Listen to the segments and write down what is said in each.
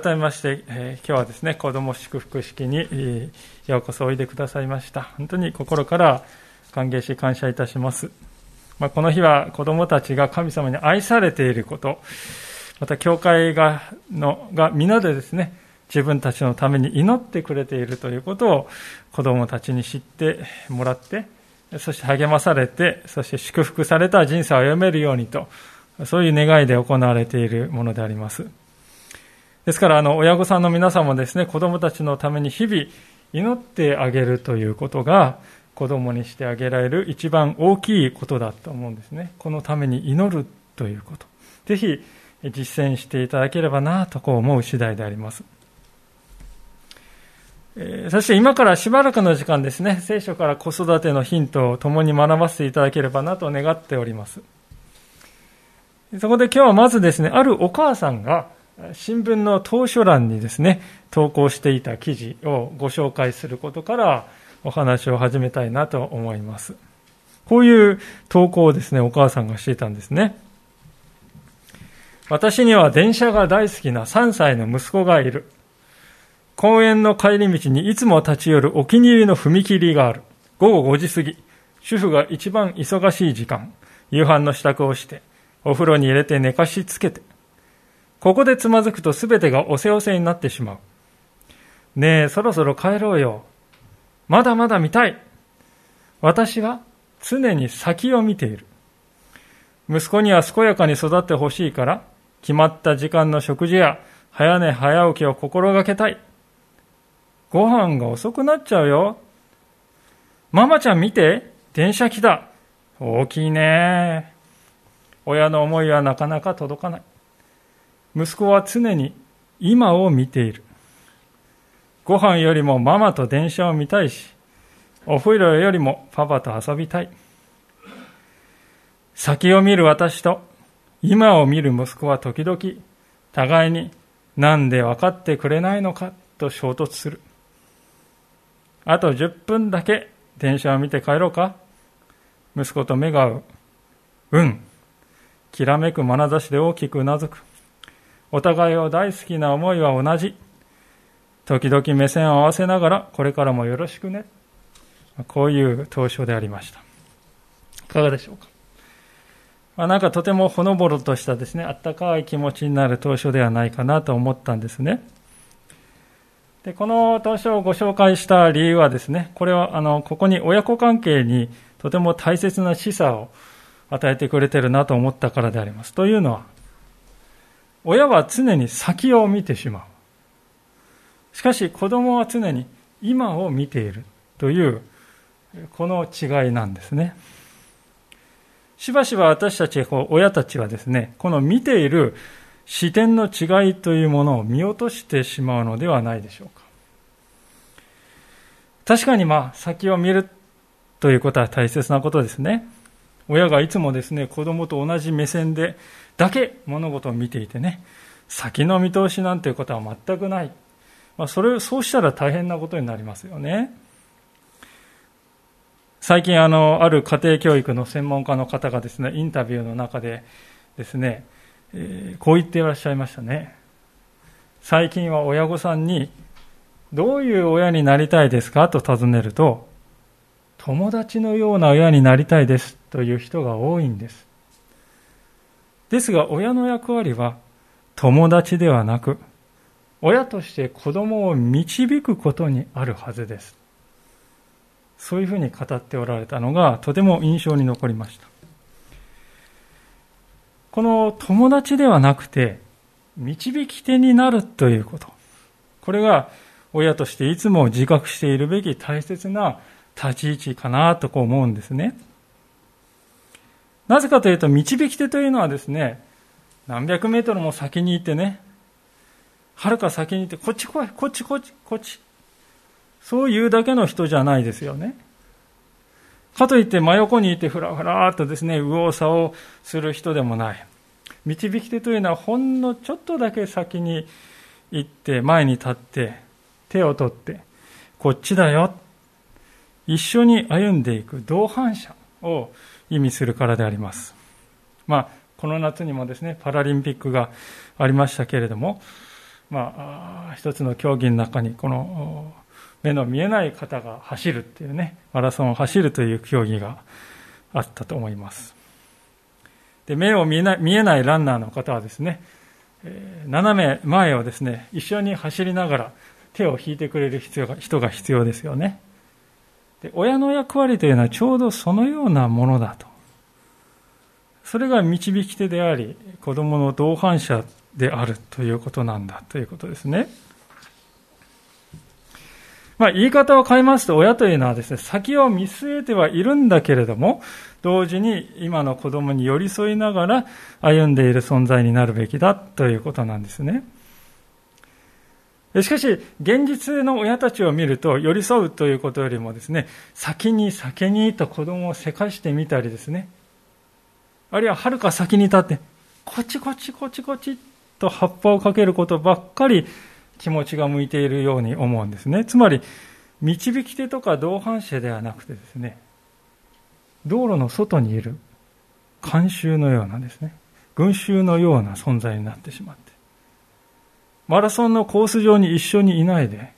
改めまして、今日はですね、子供祝福式に、ようこそおいでくださいました。本当に心から歓迎し感謝いたします。まあ、この日は子供たちが神様に愛されていること、また教会がのが皆でですね、自分たちのために祈ってくれているということを子供たちに知ってもらって、そして励まされて、そして祝福された人生を歩めるようにと、そういう願いで行われているものであります。ですから、あの、親御さんの皆さんもですね、子供たちのために日々祈ってあげるということが、子供にしてあげられる一番大きいことだと思うんですね。このために祈るということ。ぜひ、実践していただければなとこう思う次第であります。そして今からしばらくの時間ですね、聖書から子育てのヒントを共に学ばせていただければなと願っております。そこで今日はまずですね、あるお母さんが、新聞の当初欄にですね、投稿していた記事をご紹介することからお話を始めたいなと思います。こういう投稿をですね、お母さんがしていたんですね。私には電車が大好きな3歳の息子がいる。公園の帰り道にいつも立ち寄るお気に入りの踏切がある。午後5時過ぎ、主婦が一番忙しい時間、夕飯の支度をして、お風呂に入れて寝かしつけて、ここでつまずくと全てがおせおせになってしまう。ねえ、そろそろ帰ろうよ。まだまだ見たい。私は常に先を見ている。息子には健やかに育ってほしいから、決まった時間の食事や早寝早起きを心がけたい。ご飯が遅くなっちゃうよ。ママちゃん見て、電車来た。大きいね。親の思いはなかなか届かない。息子は常に今を見ている。ご飯よりもママと電車を見たいし、お風呂よりもパパと遊びたい。先を見る私と今を見る息子は時々互いになんで分かってくれないのかと衝突する。あと10分だけ電車を見て帰ろうか息子と目が合う。うん。きらめく眼差しで大きくうなずく。お互いを大好きな思いは同じ。時々目線を合わせながら、これからもよろしくね。こういう投書でありました。いかがでしょうか？まあ、なんかとてもほのぼろとしたですね、あったかい気持ちになる投書ではないかなと思ったんですね。で、この投書をご紹介した理由はですね、これはあの、ここに親子関係にとても大切な示唆を与えてくれてるなと思ったからであります。というのは、親は常に先を見てしまう。しかし子供は常に今を見ているというこの違いなんですね。しばしば私たち親たちはですね、この見ている視点の違いというものを見落としてしまうのではないでしょうか。確かにまあ先を見るということは大切なことですね。親がいつもですね、子供と同じ目線でだけ物事を見ていてね、先の見通しなんていうことは全くない。まあ、それ、そうしたら大変なことになりますよね。最近あの、ある家庭教育の専門家の方がですね、インタビューの中でですね、えー、こう言っていらっしゃいましたね。最近は親御さんに、どういう親になりたいですか？と尋ねると、友達のような親になりたいですという人が多いんです。ですが親の役割は友達ではなく、親として子供を導くことにあるはずです。そういうふうに語っておられたのがとても印象に残りました。この友達ではなくて、導き手になるということ。これが親としていつも自覚しているべき大切な立ち位置かなとこう思うんですね。なぜかというと、導き手というのはですね、何百メートルも先にいてね、はるか先にいて、こっち来い、こっちこっち、こっち。そういうだけの人じゃないですよね。かといって真横にいてふらふらっとですね、右往左往する人でもない。導き手というのはほんのちょっとだけ先に行って前に立って手を取ってこっちだよ。一緒に歩んでいく同伴者を意味するからであります。まあ、この夏にもですね、パラリンピックがありましたけれども、まあ、一つの競技の中にこの目の見えない方が走るっていうね、マラソンを走るという競技があったと思います。で目を見えない見えないランナーの方はですね、え、斜め前をですね、一緒に走りながら手を引いてくれる必要が人が必要ですよね。で親の役割というのはちょうどそのようなものだと。それが導き手であり、子供の同伴者であるということなんだということですね。まあ、言い方を変えますと、親というのはですね、先を見据えてはいるんだけれども、同時に今の子供に寄り添いながら歩んでいる存在になるべきだということなんですね。しかし、現実の親たちを見ると、寄り添うということよりもですね、先に先にと子供をせかしてみたりですね、あるいははるか先に立って、こっちこっちこっちこっちと葉っぱをかけることばっかり気持ちが向いているように思うんですね。つまり、導き手とか同伴者ではなくてですね、道路の外にいる慣習のようなですね、群衆のような存在になってしまって、マラソンのコース上に一緒にいないで、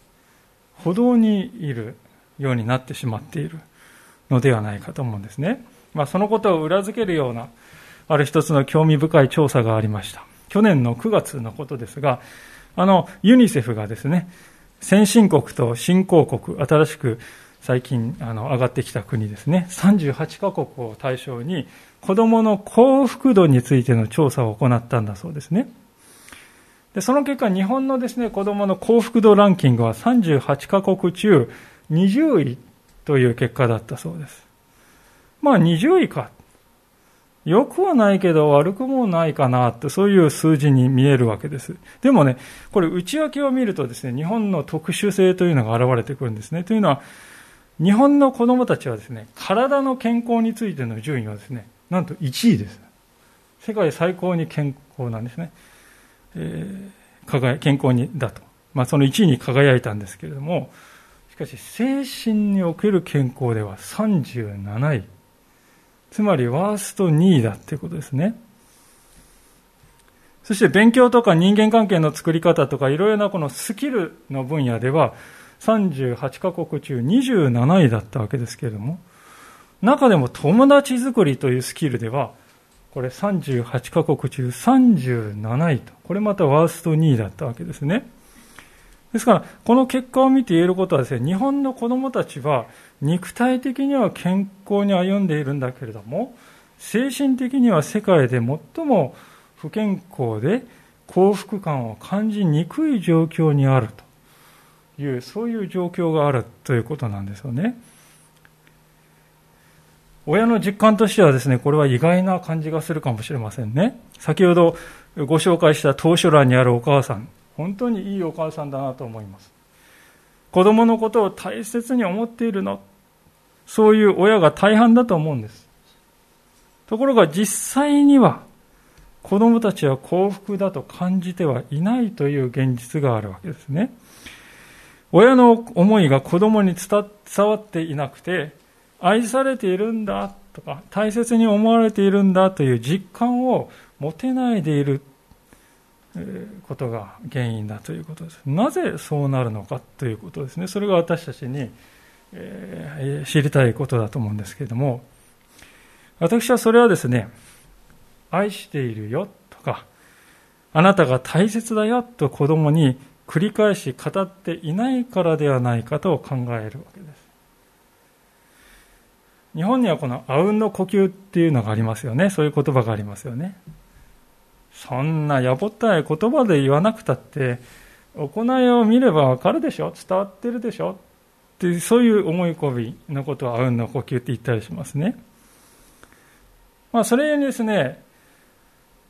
歩道にいるようになってしまっているのではないかと思うんですね。まあ、そのことを裏付けるような、ある一つの興味深い調査がありました。去年の9月のことですが、あの、ユニセフがですね、先進国と新興国、新しく最近あの上がってきた国ですね、38カ国を対象に、子供の幸福度についての調査を行ったんだそうですね。で、その結果、日本のですね、子供の幸福度ランキングは38カ国中20位という結果だったそうです。まあ20位か。良くはないけど悪くもないかなって、そういう数字に見えるわけです。でもね、これ内訳を見るとですね、日本の特殊性というのが現れてくるんですね。というのは、日本の子供たちはですね、体の健康についての順位はですね、なんと1位です。世界最高に健康なんですね。えー、輝健康にだと。まあ、その1位に輝いたんですけれども、しかし、精神における健康では37位。つまりワースト2位だっていうことですね。そして勉強とか人間関係の作り方とかいろいろなこのスキルの分野では38カ国中27位だったわけですけれども、中でも友達作りというスキルでは、これ38カ国中37位と、これまたワースト2位だったわけですね。ですから、この結果を見て言えることはですね、日本の子供たちは肉体的には健康に歩んでいるんだけれども、精神的には世界で最も不健康で幸福感を感じにくい状況にあるという、そういう状況があるということなんですよね。親の実感としてはですね、これは意外な感じがするかもしれませんね。先ほどご紹介した当初欄にあるお母さん、本当にいいお母さんだなと思います。子供のことを大切に思っているの。そういう親が大半だと思うんです。ところが実際には子供たちは幸福だと感じてはいないという現実があるわけですね。親の思いが子供に伝わっていなくて、愛されているんだとか、大切に思われているんだという実感を持てないでいることが原因だということです。なぜそうなるのかということですね。それが私たちに、え知りたいことだと思うんですけれども、私はそれはですね、愛しているよとか、あなたが大切だよと子供に繰り返し語っていないからではないかと考えるわけです。日本にはこのあうんの呼吸っていうのがありますよね。そういう言葉がありますよね。そんなやぼったい言葉で言わなくたって、行いを見ればわかるでしょ伝わってるでしょってう、そういう思い込みのことをあうんの呼吸って言ったりしますね。まあ、それにですね、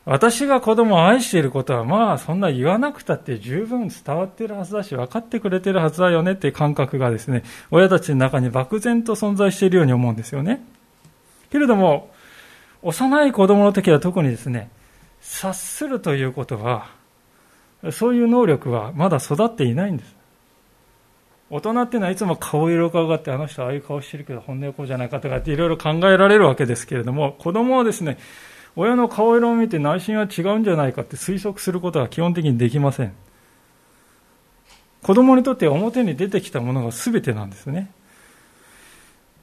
私が子供を愛していることはまあそんな言わなくたって十分伝わっているはずだし分かってくれているはずだよねっていう感覚がですね、親たちの中に漠然と存在しているように思うんですよね。けれども、幼い子供の時は特にですね、察するということは、そういう能力はまだ育っていないんです。大人っていうのはいつも顔色が上がって、あの人ああいう顔してるけど本音はこうじゃないかとかっていろいろ考えられるわけですけれども、子供はですね、親の顔色を見て内心は違うんじゃないかって推測することは基本的にできません。子供にとって表に出てきたものが全てなんですね。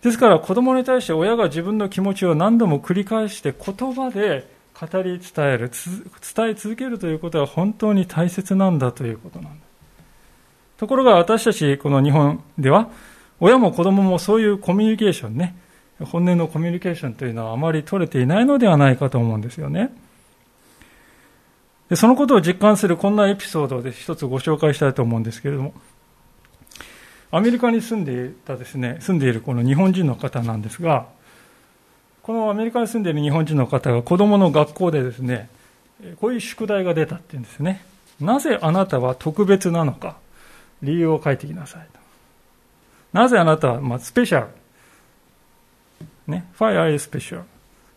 ですから子供に対して親が自分の気持ちを何度も繰り返して言葉で語り伝える、伝え続けるということは本当に大切なんだということなんです。ところが私たちこの日本では親も子供もそういうコミュニケーションね、本音のコミュニケーションというのはあまり取れていないのではないかと思うんですよね。でそのことを実感するこんなエピソードを一つご紹介したいと思うんですけれども、アメリカに住んでいたですね、住んでいるこの日本人の方なんですが、このアメリカに住んでいる日本人の方が子供の学校でですね、こういう宿題が出たっていうんですね。なぜあなたは特別なのか、理由を書いてきなさいと。なぜあなたは、まあ、スペシャル、ね、Why are you special?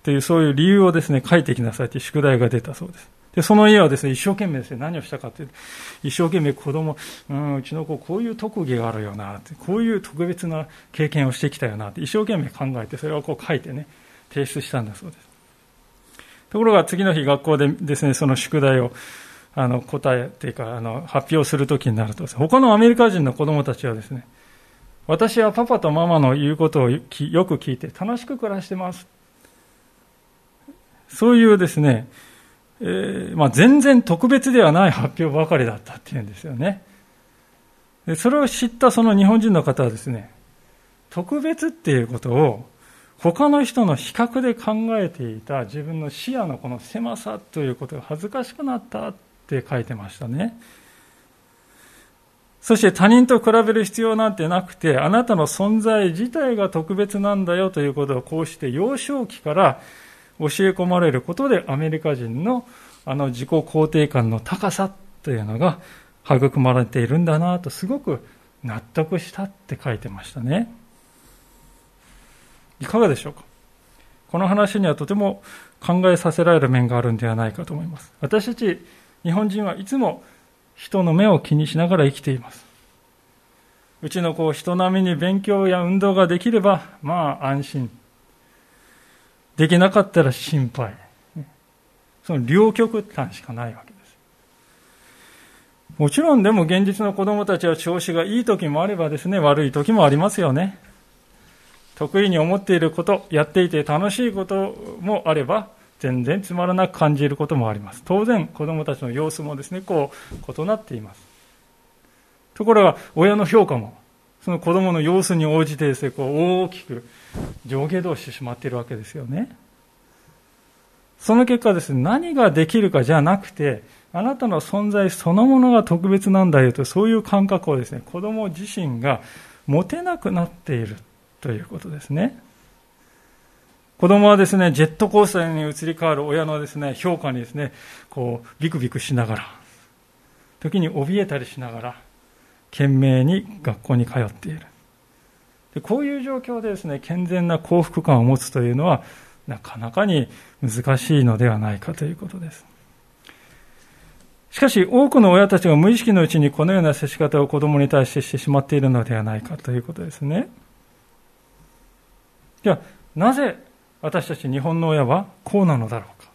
というそういう理由をですね、書いてきなさいという宿題が出たそうです。で、その家はですね、一生懸命ですね、何をしたかというと、一生懸命子供、うん、うちの子こういう特技があるよな、こういう特別な経験をしてきたよな、って一生懸命考えて、それをこう書いてね、提出したんだそうです。ところが次の日学校でですね、その宿題をあの答えというかあの発表するときになると、他のアメリカ人の子供たちはですね、私はパパとママの言うことをよく聞いて楽しく暮らしてます。そういうですね、えー、まあ、全然特別ではない発表ばかりだったっていうんですよね。でそれを知ったその日本人の方はですね、特別っていうことを他の人の比較で考えていた自分の視野のこの狭さということが恥ずかしくなったって書いてましたね。そして他人と比べる必要なんてなくて、あなたの存在自体が特別なんだよということをこうして幼少期から教え込まれることでアメリカ人のあの自己肯定感の高さというのが育まれているんだなとすごく納得したって書いてましたね。いかがでしょうか？この話にはとても考えさせられる面があるんではないかと思います。私たち日本人はいつも人の目を気にしながら生きています。うちの子、人並みに勉強や運動ができれば、まあ安心。できなかったら心配。その両極端しかないわけです。もちろんでも現実の子供たちは調子がいい時もあればですね、悪い時もありますよね。得意に思っていること、やっていて楽しいこともあれば、全然つまらなく感じることもあります。当然、子供たちの様子もですね、こう、異なっています。ところが、親の評価も、その子供の様子に応じてですね、こう、大きく上下動してしまっているわけですよね。その結果ですね、何ができるかじゃなくて、あなたの存在そのものが特別なんだよと、そういう感覚をですね、子供自身が持てなくなっているということですね。子供はですね、ジェットコースターに移り変わる親のですね、評価にですね、こう、ビクビクしながら、時に怯えたりしながら、懸命に学校に通っている。でこういう状況でですね、健全な幸福感を持つというのは、なかなかに難しいのではないかということです。しかし、多くの親たちが無意識のうちにこのような接し方を子供に対してしてしまっているのではないかということですね。じゃあ、なぜ私たち日本の親はこうなのだろうか。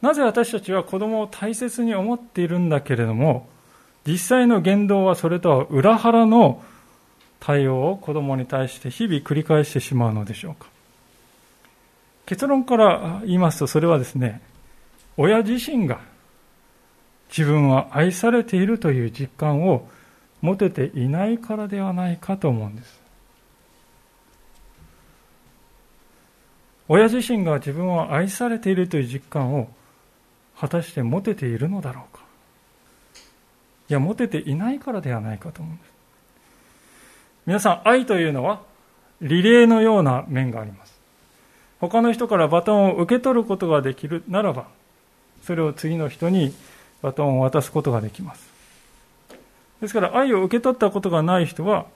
なぜ私たちは子供を大切に思っているんだけれども、実際の言動はそれとは裏腹の対応を子供に対して日々繰り返してしまうのでしょうか。結論から言いますと、それはですね、親自身が自分は愛されているという実感を持てていないからではないかと思うんです。親自身が自分は愛されているという実感を果たして持てているのだろうかいや持てていないからではないかと思うんです皆さん愛というのはリレーのような面があります他の人からバトンを受け取ることができるならば、それを次の人にバトンを渡すことができます。ですから愛を受け取ったことがない人は、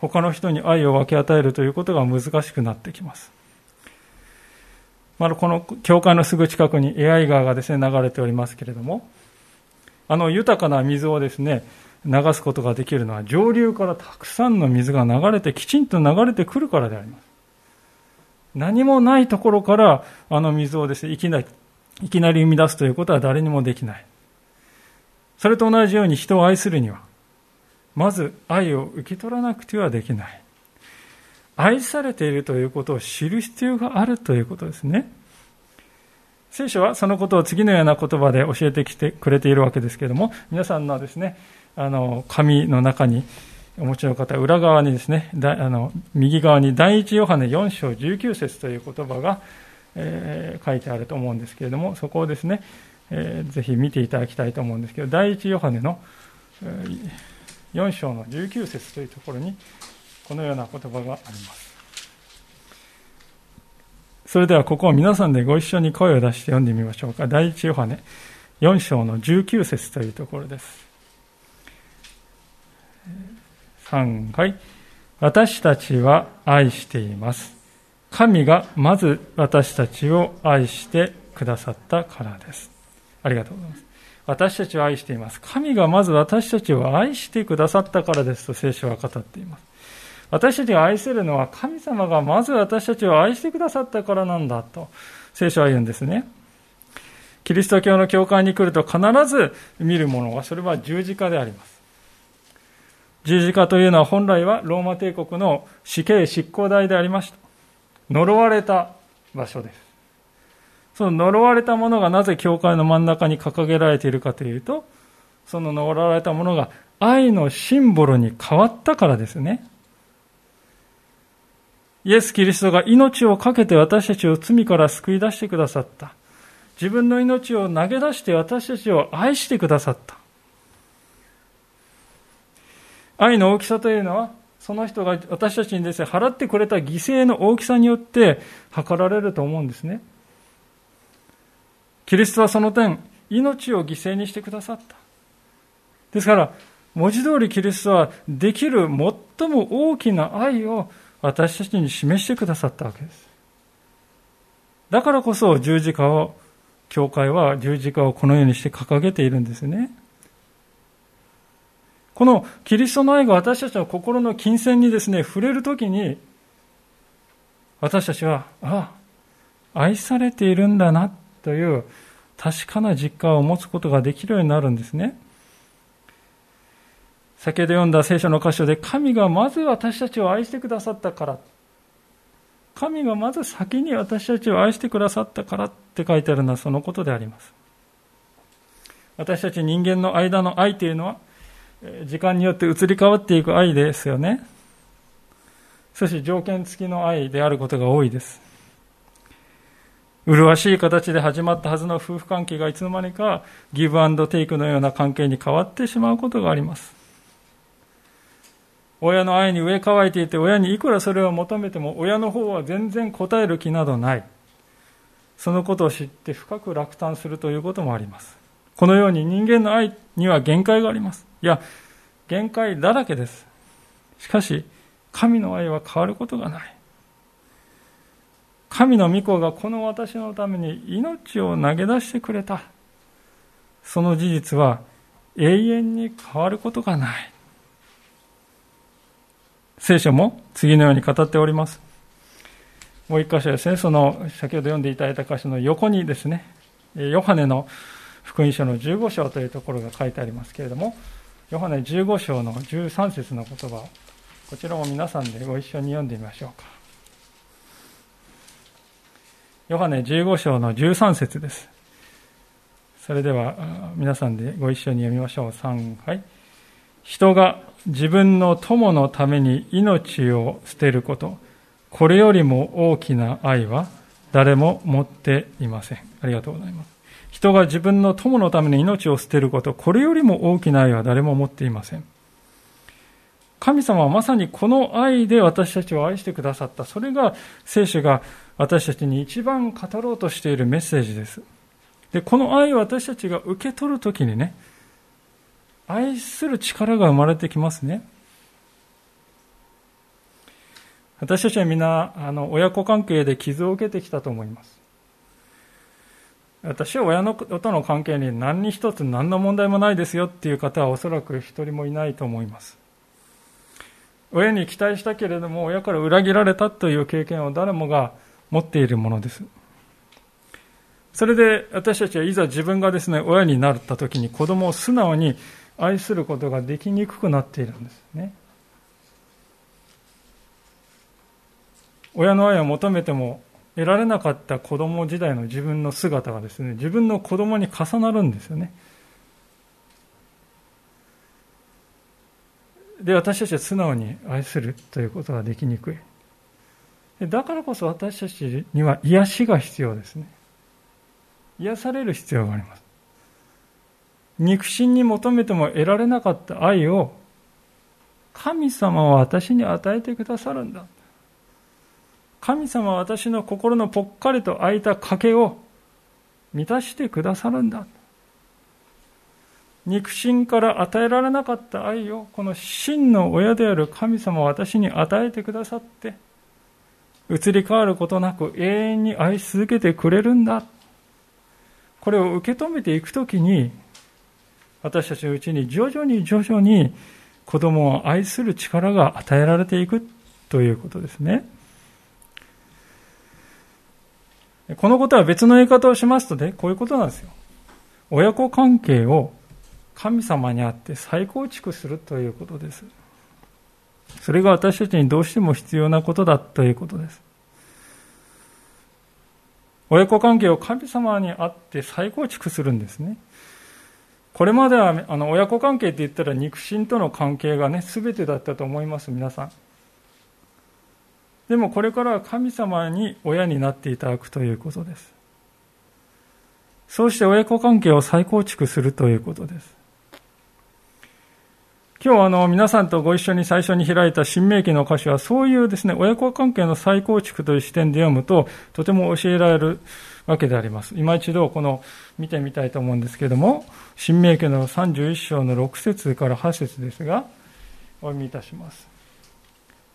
他の人に愛を分け与えるということが難しくなってきます。まだこの教会のすぐ近くにエアイ川がですね、流れておりますけれども、あの豊かな水をですね、流すことができるのは上流からたくさんの水が流れてきちんと流れてくるからであります。何もないところからあの水をですね、いきなり、いきなり生み出すということは誰にもできない。それと同じように人を愛するには、まず愛を受け取らなくてはできない。愛されているということを知る必要があるということですね。聖書はそのことを次のような言葉で教えてきてくれているわけですけれども、皆さんのですね、あの、紙の中にお持ちの方、裏側にですね、だあの右側に第一ヨハネ4章19節という言葉が、えー、書いてあると思うんですけれども、そこをですね、えー、ぜひ見ていただきたいと思うんですけど、第一ヨハネの、えー、4章の19節というところに、このような言葉があります。それではここを皆さんでご一緒に声を出して読んでみましょうか。第一ヨハネ4章の19節というところです。3回。私たちは愛しています。神がまず私たちを愛してくださったからです。ありがとうございます。私たちを愛しています。神がまず私たちを愛してくださったからですと聖書は語っています。私たちが愛せるのは神様がまず私たちを愛してくださったからなんだと聖書は言うんですね。キリスト教の教会に来ると必ず見るものはそれは十字架であります。十字架というのは本来はローマ帝国の死刑執行台でありました。呪われた場所です。その呪われたものがなぜ教会の真ん中に掲げられているかというと、その呪われたものが愛のシンボルに変わったからですね。イエス・キリストが命を懸けて私たちを罪から救い出してくださった。自分の命を投げ出して私たちを愛してくださった。愛の大きさというのは、その人が私たちにですね、払ってくれた犠牲の大きさによって測られると思うんですね。キリストはその点、命を犠牲にしてくださった。ですから、文字通りキリストはできる最も大きな愛を私たちに示してくださったわけです。だからこそ十字架を、教会は十字架をこのようにして掲げているんですね。このキリストの愛が私たちの心の金銭にですね、触れるときに、私たちは、ああ、愛されているんだな、という確かな実感を持つことができるようになるんですね。先ほど読んだ聖書の箇所で、神がまず私たちを愛してくださったから、神がまず先に私たちを愛してくださったからって書いてあるのはそのことであります。私たち人間の間の愛というのは、時間によって移り変わっていく愛ですよね。そして条件付きの愛であることが多いです。麗しい形で始まったはずの夫婦関係がいつの間にかギブアンドテイクのような関係に変わってしまうことがあります。親の愛に上乾いていて、親にいくらそれを求めても、親の方は全然答える気などない。そのことを知って深く落胆するということもあります。このように人間の愛には限界があります。いや、限界だらけです。しかし、神の愛は変わることがない。神の御子がこの私のために命を投げ出してくれた。その事実は永遠に変わることがない。聖書も次のように語っております。もう一箇所ですね、その先ほど読んでいただいた箇所の横にですね、ヨハネの福音書の15章というところが書いてありますけれども、ヨハネ15章の13節の言葉を、こちらも皆さんでご一緒に読んでみましょうか。ヨハネ15章の13節です。それでは皆さんでご一緒に読みましょう。3回。人が自分の友のために命を捨てること、これよりも大きな愛は誰も持っていません。ありがとうございます。人が自分の友のために命を捨てること、これよりも大きな愛は誰も持っていません。神様はまさにこの愛で私たちを愛してくださった。それが聖書が私たちに一番語ろうとしているメッセージです。で、この愛を私たちが受け取るときにね、愛する力が生まれてきますね。私たちはみんな、あの、親子関係で傷を受けてきたと思います。私は親のとの関係に何に一つ何の問題もないですよっていう方はおそらく一人もいないと思います。親に期待したけれども親から裏切られたという経験を誰もが持っているものです。それで私たちはいざ自分がですね、親になった時に子供を素直に愛することができにくくなっているんですね。親の愛を求めても得られなかった子供時代の自分の姿がですね、自分の子供に重なるんですよね。で、私たちは素直に愛するということができにくい。だからこそ私たちには癒しが必要ですね。癒される必要があります。肉親に求めても得られなかった愛を神様は私に与えてくださるんだ。神様は私の心のぽっかりと空いた賭けを満たしてくださるんだ。肉親から与えられなかった愛をこの真の親である神様は私に与えてくださって移り変わることなく永遠に愛し続けてくれるんだ。これを受け止めていくときに私たちのうちに徐々に徐々に子供を愛する力が与えられていくということですね。このことは別の言い方をしますとね、こういうことなんですよ。親子関係を神様にあって再構築するということです。それが私たちにどうしても必要なことだということです。親子関係を神様にあって再構築するんですね。これまではあの親子関係って言ったら肉親との関係がね、全てだったと思います、皆さん。でもこれからは神様に親になっていただくということです。そうして親子関係を再構築するということです。今日あの皆さんとご一緒に最初に開いた新明記の歌詞はそういうですね、親子関係の再構築という視点で読むととても教えられるわけであります。今一度この見てみたいと思うんですけれども、新明記の31章の6節から8節ですが、お読みいたします。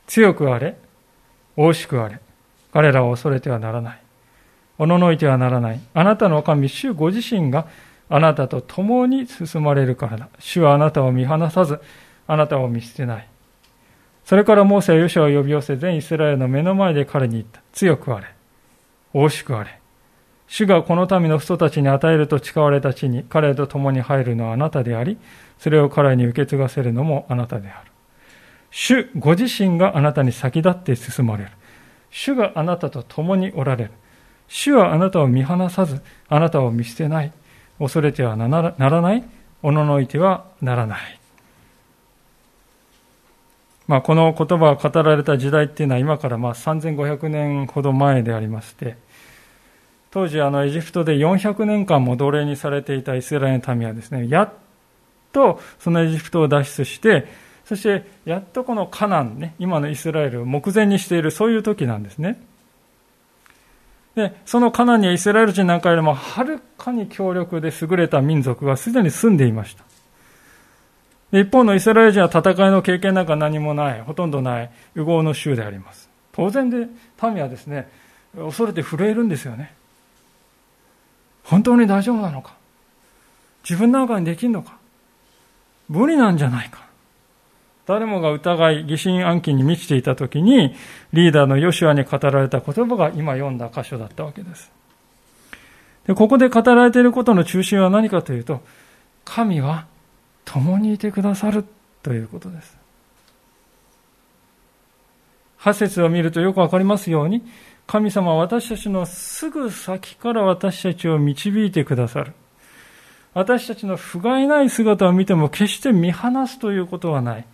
強くあれ、大しくあれ、彼らを恐れてはならない。おののいてはならない。あなたの神、主ご自身があなたと共に進まれるからだ。主はあなたを見放さず、あなたを見捨てない。それからモーセはヨシアを呼び寄せ、全イスラエルの目の前で彼に言った。強くあれ。大しくあれ。主がこの民の人たちに与えると誓われた地に彼と共に入るのはあなたであり、それを彼に受け継がせるのもあなたである。主ご自身があなたに先立って進まれる。主があなたと共におられる。主はあなたを見放さず、あなたを見捨てない。恐れてはならない。おののいてはならない。まあ、この言葉が語られた時代っていうのは今からまあ3500年ほど前でありまして、当時、あの、エジプトで400年間も奴隷にされていたイスラエルの民はですね、やっとそのエジプトを脱出して、そしてやっとこのカナンね、今のイスラエルを目前にしているそういう時なんですね。で、そのカナンにはイスラエル人なんかよりもはるかに強力で優れた民族がすでに住んでいました。で一方のイスラエル人は戦いの経験なんか何もない、ほとんどない、右往の州であります。当然で、民はですね、恐れて震えるんですよね。本当に大丈夫なのか？自分なんかにできるのか？無理なんじゃないか？誰もが疑い、疑心暗鬼に満ちていた時に、リーダーのヨシュアに語られた言葉が今読んだ箇所だったわけです。でここで語られていることの中心は何かというと、神は共にいてくださるということです。8節を見るとよくわかりますように、神様は私たちのすぐ先から私たちを導いてくださる。私たちの不甲斐ない姿を見ても決して見放すということはない。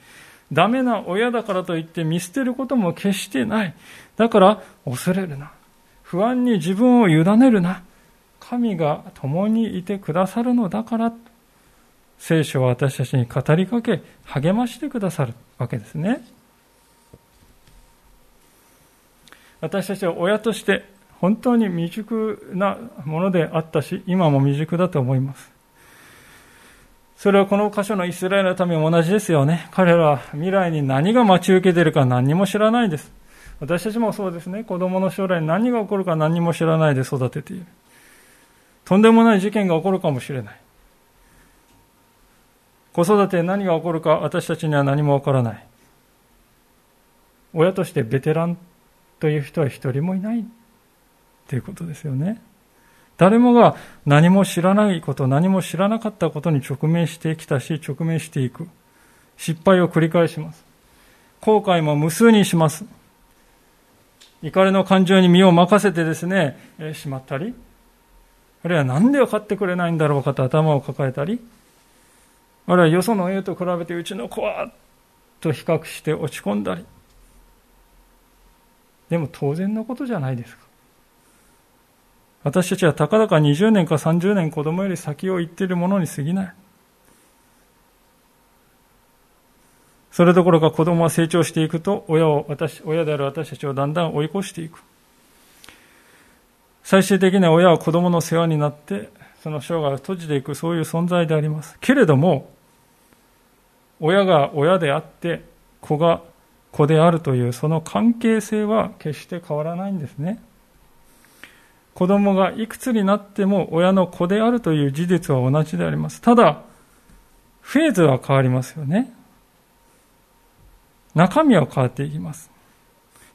ダメな親だからといって見捨てることも決してない。だから恐れるな。不安に自分を委ねるな。神が共にいてくださるのだから。聖書は私たちに語りかけ、励ましてくださるわけですね。私たちは親として本当に未熟なものであったし、今も未熟だと思います。それはこの箇所のイスラエルの民も同じですよね。彼らは未来に何が待ち受けているか何も知らないです。私たちもそうですね。子供の将来何が起こるか何も知らないで育てている。とんでもない事件が起こるかもしれない。子育て何が起こるか私たちには何もわからない。親としてベテランという人は一人もいないということですよね。誰もが何も知らないこと、何も知らなかったことに直面してきたし、直面していく。失敗を繰り返します。後悔も無数にします。怒りの感情に身を任せてですね、えしまったり、あるいは何で分かってくれないんだろうかと頭を抱えたり、あるいはよその家と比べてうちの子はと比較して落ち込んだり。でも当然のことじゃないですか。私たちはたかだか20年か30年子供より先を行っているものに過ぎない。それどころか子供は成長していくと、親を、私、親である私たちをだんだん追い越していく。最終的には親は子供の世話になって、その生涯を閉じていく、そういう存在であります。けれども、親が親であって、子が子であるという、その関係性は決して変わらないんですね。子供がいくつになっても親の子であるという事実は同じであります。ただ、フェーズは変わりますよね。中身は変わっていきます。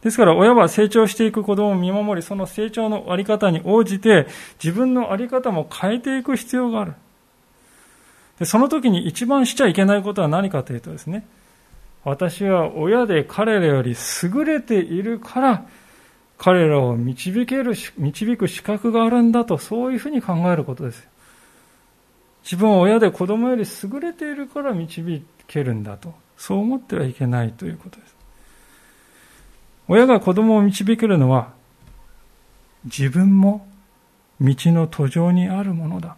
ですから親は成長していく子供を見守り、その成長のあり方に応じて自分のあり方も変えていく必要がある。でその時に一番しちゃいけないことは何かというとですね、私は親で彼らより優れているから彼らを導ける、導く資格があるんだと、そういうふうに考えることです。自分は親で子供より優れているから導けるんだと。そう思ってはいけないということです。親が子供を導けるのは、自分も道の途上にあるものだ。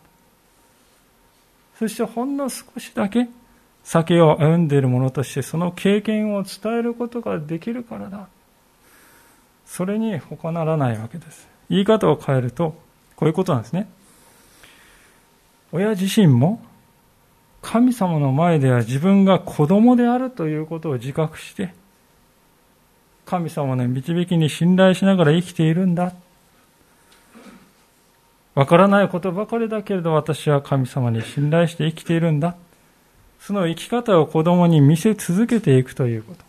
そしてほんの少しだけ酒を歩んでいる者としてその経験を伝えることができるからだ。それに他ならないわけです。言い方を変えると、こういうことなんですね。親自身も神様の前では自分が子供であるということを自覚して、神様の導きに信頼しながら生きているんだ。わからないことばかりだけれど私は神様に信頼して生きているんだ。その生き方を子供に見せ続けていくということ。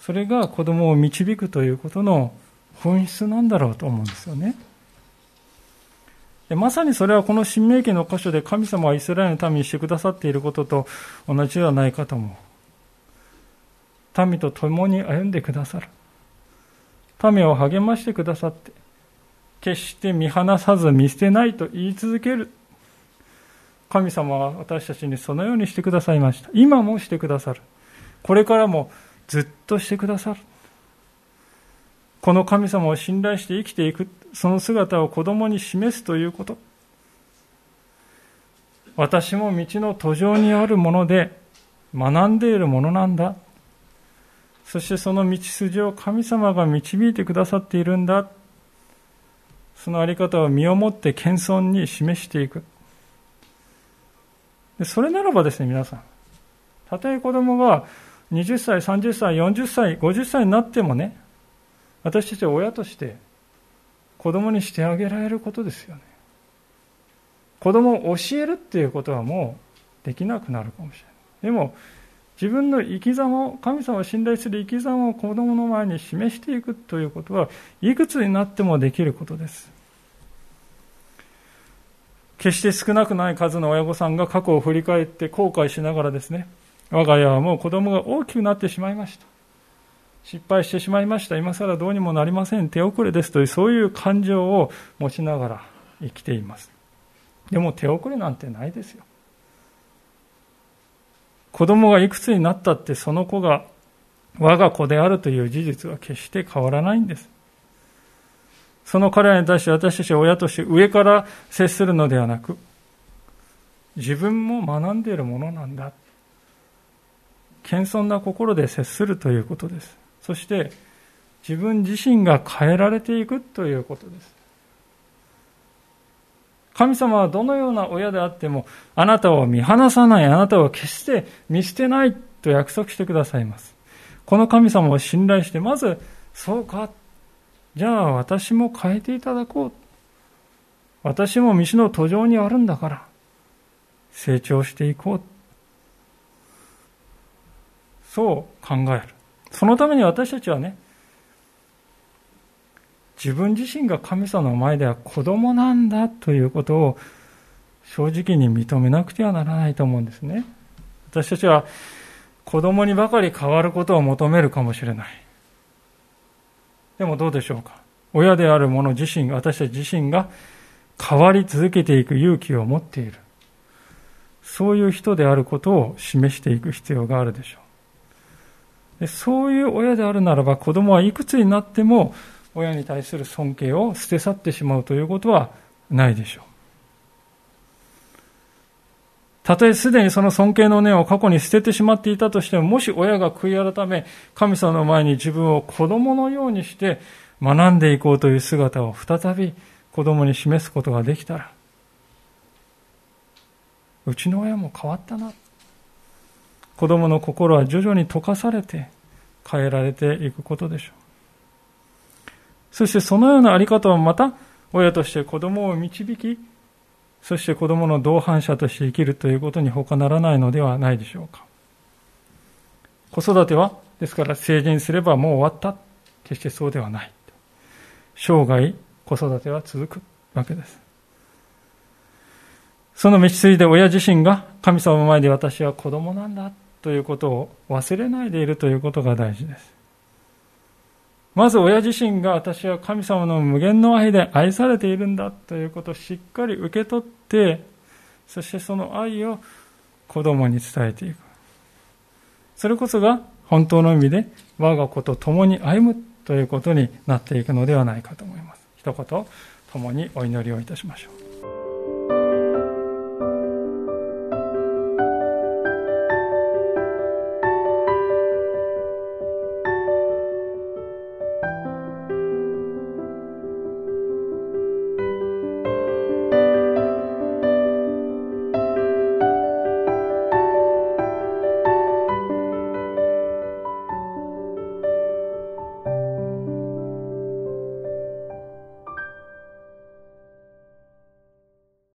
それが子供を導くということの本質なんだろうと思うんですよね。でまさにそれはこの新明記の箇所で神様はイスラエルの民にしてくださっていることと同じではないかと思う。民と共に歩んでくださる。民を励ましてくださって、決して見放さず見捨てないと言い続ける。神様は私たちにそのようにしてくださいました。今もしてくださる。これからもずっとしてくださる。この神様を信頼して生きていく、その姿を子供に示すということ。私も道の途上にあるもので学んでいるものなんだ。そしてその道筋を神様が導いてくださっているんだ。そのあり方を身をもって謙遜に示していく。でそれならばですね、皆さん。たとえ子供が20歳、30歳、40歳、50歳になってもね、私たちは親として子供にしてあげられることですよね。子供を教えるっていうことはもうできなくなるかもしれない。でも、自分の生き様を、神様を信頼する生き様を子供の前に示していくということは、いくつになってもできることです。決して少なくない数の親御さんが過去を振り返って後悔しながらですね、我が家はもう子供が大きくなってしまいました。失敗してしまいました。今更どうにもなりません。手遅れですという、そういう感情を持ちながら生きています。でも手遅れなんてないですよ。子供がいくつになったってその子が我が子であるという事実は決して変わらないんです。その彼らに対して私たちは親として上から接するのではなく、自分も学んでいるものなんだ。謙遜な心で接するということです。そして自分自身が変えられていくということです。神様はどのような親であっても、あなたを見放さない、あなたを決して見捨てないと約束してくださいます。この神様を信頼して、まず、そうか、じゃあ私も変えていただこう。私も道の途上にあるんだから、成長していこう。そう考える。そのために私たちはね、自分自身が神様の前では子供なんだということを正直に認めなくてはならないと思うんですね。私たちは子供にばかり変わることを求めるかもしれない。でもどうでしょうか？親である者自身、私たち自身が変わり続けていく勇気を持っている。そういう人であることを示していく必要があるでしょう。でそういう親であるならば子供はいくつになっても親に対する尊敬を捨て去ってしまうということはないでしょう。たとえすでにその尊敬の念を過去に捨ててしまっていたとしても、もし親が悔い改め、神様の前に自分を子供のようにして学んでいこうという姿を再び子供に示すことができたら、うちの親も変わったな。子供の心は徐々に溶かされて変えられていくことでしょう。そしてそのようなあり方をまた親として子供を導き、そして子供の同伴者として生きるということに他ならないのではないでしょうか。子育ては、ですから成人すればもう終わった。決してそうではない。生涯子育ては続くわけです。その道筋で親自身が神様の前で私は子供なんだということを忘れないでいるということが大事です。まず親自身が私は神様の無限の愛で愛されているんだということをしっかり受け取って、そしてその愛を子供に伝えていく。それこそが本当の意味で我が子と共に歩むということになっていくのではないかと思います。一言、共にお祈りをいたしましょう。